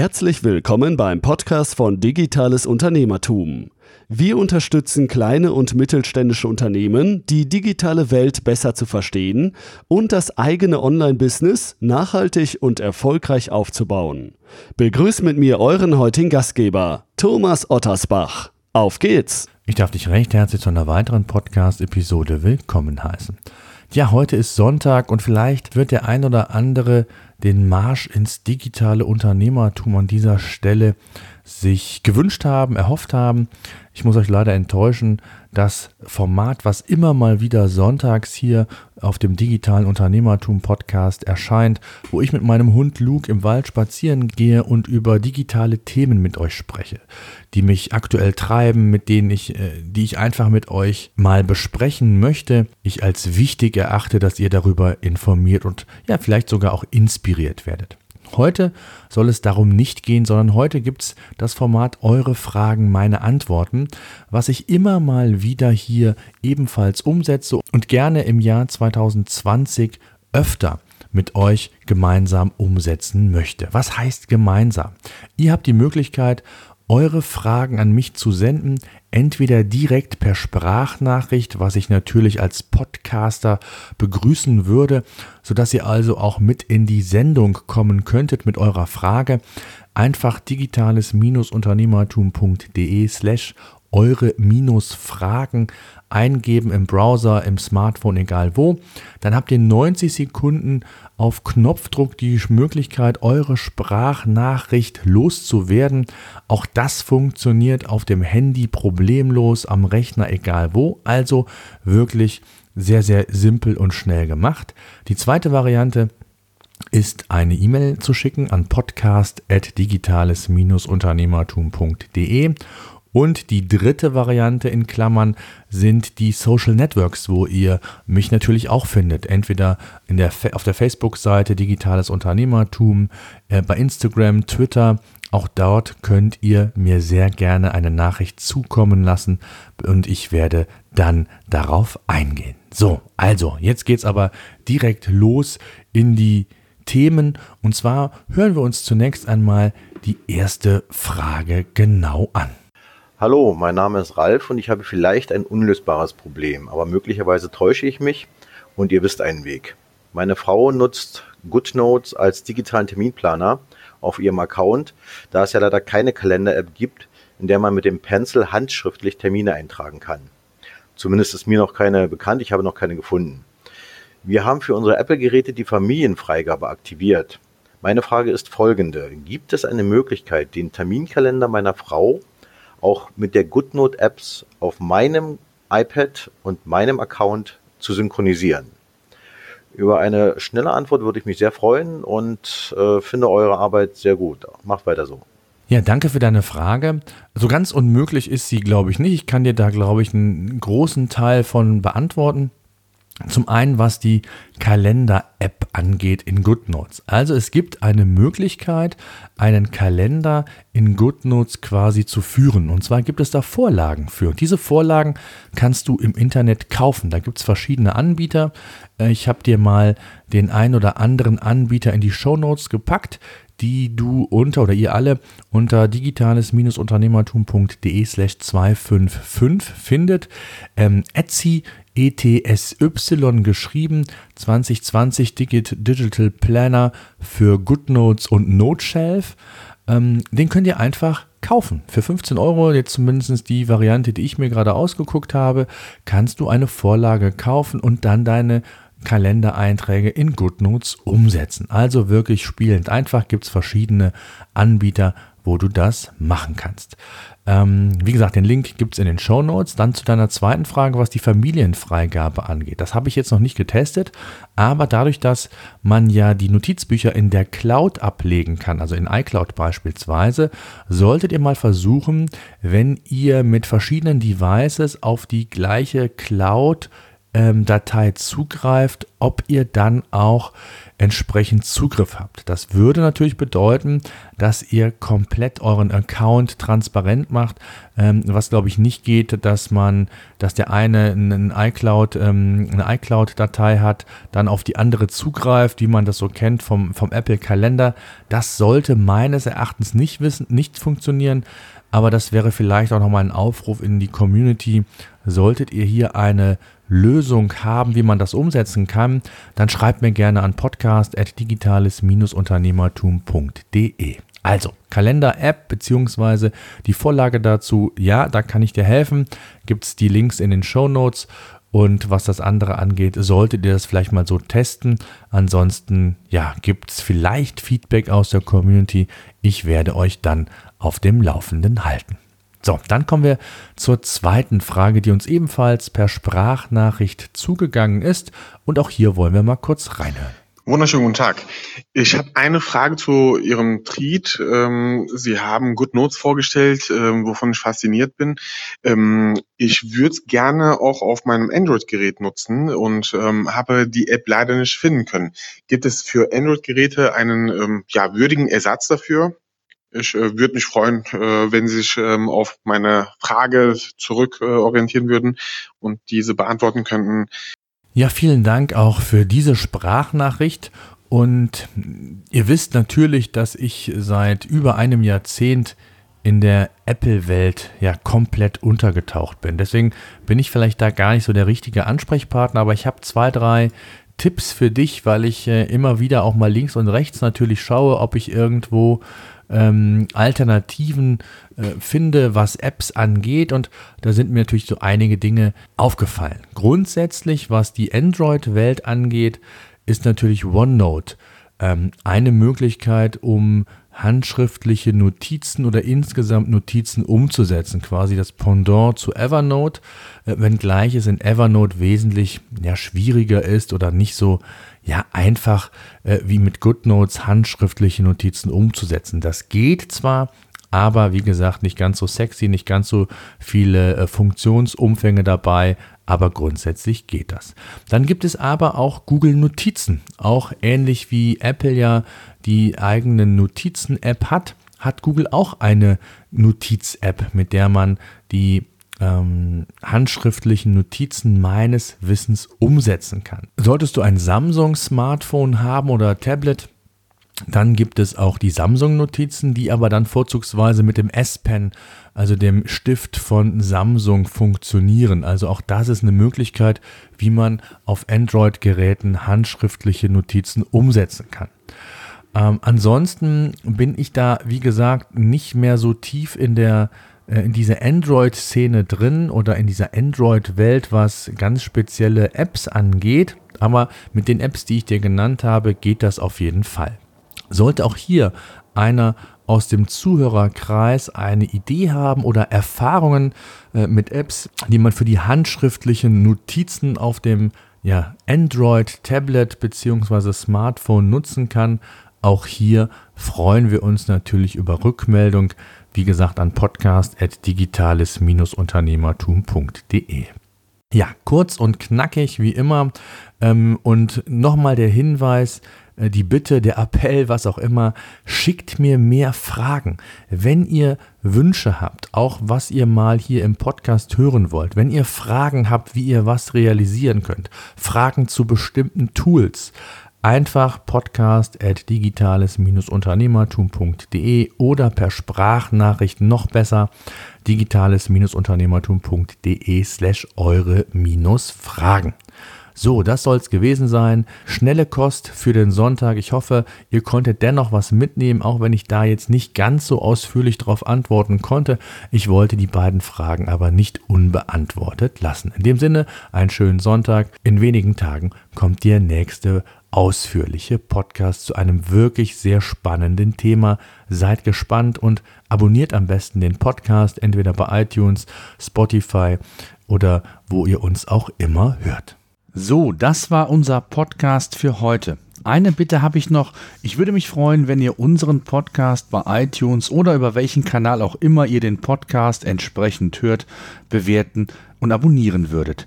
Herzlich willkommen beim Podcast von Digitales Unternehmertum. Wir unterstützen kleine und mittelständische Unternehmen, die digitale Welt besser zu verstehen und das eigene Online-Business nachhaltig und erfolgreich aufzubauen. Begrüßt mit mir euren heutigen Gastgeber, Thomas Ottersbach. Auf geht's! Ich darf dich recht herzlich zu einer weiteren Podcast-Episode willkommen heißen. Ja, heute ist Sonntag und vielleicht wird der ein oder andere den Marsch ins digitale Unternehmertum an dieser Stelle sich gewünscht haben, erhofft haben. Ich muss euch leider enttäuschen, das Format, was immer mal wieder sonntags hier auf dem digitalen Unternehmertum Podcast erscheint, wo ich mit meinem Hund Luke im Wald spazieren gehe und über digitale Themen mit euch spreche, die mich aktuell treiben, mit denen ich, äh, die ich einfach mit euch mal besprechen möchte. Ich als wichtig erachte, dass ihr darüber informiert und ja, vielleicht sogar auch inspiriert werdet. Heute soll es darum nicht gehen, sondern heute gibt es das Format Eure Fragen, meine Antworten, was ich immer mal wieder hier ebenfalls umsetze und gerne im Jahr 2020 öfter mit euch gemeinsam umsetzen möchte. Was heißt gemeinsam? Ihr habt die Möglichkeit, eure Fragen an mich zu senden, entweder direkt per Sprachnachricht, was ich natürlich als Podcaster begrüßen würde, sodass ihr also auch mit in die Sendung kommen könntet mit eurer Frage. Einfach digitales-unternehmertum.de slash eure Fragen eingeben im Browser, im Smartphone, egal wo. Dann habt ihr 90 Sekunden auf Knopfdruck die Möglichkeit, eure Sprachnachricht loszuwerden. Auch das funktioniert auf dem Handy problemlos, am Rechner, egal wo. Also wirklich sehr, sehr simpel und schnell gemacht. Die zweite Variante ist eine E-Mail zu schicken an podcast.digitales-unternehmertum.de und die dritte Variante in Klammern sind die Social Networks, wo ihr mich natürlich auch findet. Entweder in der, auf der Facebook-Seite Digitales Unternehmertum, äh, bei Instagram, Twitter. Auch dort könnt ihr mir sehr gerne eine Nachricht zukommen lassen und ich werde dann darauf eingehen. So, also, jetzt geht's aber direkt los in die Themen. Und zwar hören wir uns zunächst einmal die erste Frage genau an. Hallo, mein Name ist Ralf und ich habe vielleicht ein unlösbares Problem, aber möglicherweise täusche ich mich und ihr wisst einen Weg. Meine Frau nutzt GoodNotes als digitalen Terminplaner auf ihrem Account, da es ja leider keine Kalender-App gibt, in der man mit dem Pencil handschriftlich Termine eintragen kann. Zumindest ist mir noch keine bekannt, ich habe noch keine gefunden. Wir haben für unsere Apple-Geräte die Familienfreigabe aktiviert. Meine Frage ist folgende. Gibt es eine Möglichkeit, den Terminkalender meiner Frau auch mit der GoodNote-Apps auf meinem iPad und meinem Account zu synchronisieren. Über eine schnelle Antwort würde ich mich sehr freuen und äh, finde eure Arbeit sehr gut. Macht weiter so. Ja, danke für deine Frage. So ganz unmöglich ist sie, glaube ich, nicht. Ich kann dir da, glaube ich, einen großen Teil von beantworten. Zum einen, was die Kalender-App angeht in GoodNotes. Also es gibt eine Möglichkeit, einen Kalender in GoodNotes quasi zu führen. Und zwar gibt es da Vorlagen für. Diese Vorlagen kannst du im Internet kaufen. Da gibt es verschiedene Anbieter. Äh, ich habe dir mal den ein oder anderen Anbieter in die Show Notes gepackt die du unter oder ihr alle unter digitales-unternehmertum.de slash 255 findet. Ähm, Etsy ETSY geschrieben, 2020 Digital Planner für GoodNotes und NoteShelf. Ähm, den könnt ihr einfach kaufen. Für 15 Euro, jetzt zumindest die Variante, die ich mir gerade ausgeguckt habe, kannst du eine Vorlage kaufen und dann deine Kalendereinträge in GoodNotes umsetzen. Also wirklich spielend einfach gibt es verschiedene Anbieter, wo du das machen kannst. Ähm, wie gesagt, den Link gibt es in den Show Notes. Dann zu deiner zweiten Frage, was die Familienfreigabe angeht. Das habe ich jetzt noch nicht getestet, aber dadurch, dass man ja die Notizbücher in der Cloud ablegen kann, also in iCloud beispielsweise, solltet ihr mal versuchen, wenn ihr mit verschiedenen Devices auf die gleiche Cloud ähm, Datei zugreift, ob ihr dann auch entsprechend Zugriff habt. Das würde natürlich bedeuten, dass ihr komplett euren Account transparent macht, ähm, was glaube ich nicht geht, dass man, dass der eine einen iCloud, ähm, eine iCloud-Datei hat, dann auf die andere zugreift, wie man das so kennt vom, vom Apple-Kalender. Das sollte meines Erachtens nicht wissen, nicht funktionieren. Aber das wäre vielleicht auch nochmal ein Aufruf in die Community. Solltet ihr hier eine Lösung haben, wie man das umsetzen kann, dann schreibt mir gerne an podcast.digitales-unternehmertum.de. Also, Kalender-App beziehungsweise die Vorlage dazu, ja, da kann ich dir helfen. Gibt es die Links in den Show Notes. Und was das andere angeht, solltet ihr das vielleicht mal so testen. Ansonsten, ja, gibt es vielleicht Feedback aus der Community. Ich werde euch dann auf dem Laufenden halten. So, dann kommen wir zur zweiten Frage, die uns ebenfalls per Sprachnachricht zugegangen ist. Und auch hier wollen wir mal kurz reinhören. Wunderschönen guten Tag. Ich habe eine Frage zu Ihrem Tweet. Ähm, Sie haben Good Notes vorgestellt, ähm, wovon ich fasziniert bin. Ähm, ich würde es gerne auch auf meinem Android-Gerät nutzen und habe die App leider nicht finden können. Gibt es für Android-Geräte einen ja, würdigen Ersatz dafür? Ich äh, würde mich freuen, äh, wenn Sie sich ähm, auf meine Frage zurück äh, orientieren würden und diese beantworten könnten. Ja, vielen Dank auch für diese Sprachnachricht. Und ihr wisst natürlich, dass ich seit über einem Jahrzehnt in der Apple-Welt ja komplett untergetaucht bin. Deswegen bin ich vielleicht da gar nicht so der richtige Ansprechpartner, aber ich habe zwei, drei Tipps für dich, weil ich äh, immer wieder auch mal links und rechts natürlich schaue, ob ich irgendwo ähm, Alternativen äh, finde, was Apps angeht. Und da sind mir natürlich so einige Dinge aufgefallen. Grundsätzlich, was die Android-Welt angeht, ist natürlich OneNote ähm, eine Möglichkeit, um handschriftliche Notizen oder insgesamt Notizen umzusetzen, quasi das Pendant zu Evernote, äh, wenngleich es in Evernote wesentlich ja, schwieriger ist oder nicht so ja einfach äh, wie mit GoodNotes handschriftliche Notizen umzusetzen. Das geht zwar, aber wie gesagt, nicht ganz so sexy, nicht ganz so viele äh, Funktionsumfänge dabei, aber grundsätzlich geht das. Dann gibt es aber auch Google Notizen, auch ähnlich wie Apple ja die eigene Notizen-App hat, hat Google auch eine Notiz-App, mit der man die ähm, handschriftlichen Notizen meines Wissens umsetzen kann. Solltest du ein Samsung-Smartphone haben oder Tablet, dann gibt es auch die Samsung-Notizen, die aber dann vorzugsweise mit dem S-Pen, also dem Stift von Samsung, funktionieren. Also auch das ist eine Möglichkeit, wie man auf Android-Geräten handschriftliche Notizen umsetzen kann. Ähm, ansonsten bin ich da, wie gesagt, nicht mehr so tief in der äh, in dieser Android-Szene drin oder in dieser Android-Welt, was ganz spezielle Apps angeht. Aber mit den Apps, die ich dir genannt habe, geht das auf jeden Fall. Sollte auch hier einer aus dem Zuhörerkreis eine Idee haben oder Erfahrungen äh, mit Apps, die man für die handschriftlichen Notizen auf dem ja, Android-Tablet bzw. Smartphone nutzen kann, auch hier freuen wir uns natürlich über Rückmeldung wie gesagt, an podcast.digitales-unternehmertum.de. Ja, kurz und knackig wie immer. Ähm, und nochmal der Hinweis, äh, die Bitte, der Appell, was auch immer, schickt mir mehr Fragen. Wenn ihr Wünsche habt, auch was ihr mal hier im Podcast hören wollt, wenn ihr Fragen habt, wie ihr was realisieren könnt, Fragen zu bestimmten Tools, einfach podcast at digitales-unternehmertum.de oder per Sprachnachricht noch besser digitales-unternehmertum.de slash eure minus Fragen. So, das soll es gewesen sein. Schnelle Kost für den Sonntag. Ich hoffe, ihr konntet dennoch was mitnehmen, auch wenn ich da jetzt nicht ganz so ausführlich darauf antworten konnte. Ich wollte die beiden Fragen aber nicht unbeantwortet lassen. In dem Sinne, einen schönen Sonntag. In wenigen Tagen kommt der nächste ausführliche Podcast zu einem wirklich sehr spannenden Thema. Seid gespannt und abonniert am besten den Podcast entweder bei iTunes, Spotify oder wo ihr uns auch immer hört. So, das war unser Podcast für heute. Eine Bitte habe ich noch. Ich würde mich freuen, wenn ihr unseren Podcast bei iTunes oder über welchen Kanal auch immer ihr den Podcast entsprechend hört, bewerten und abonnieren würdet.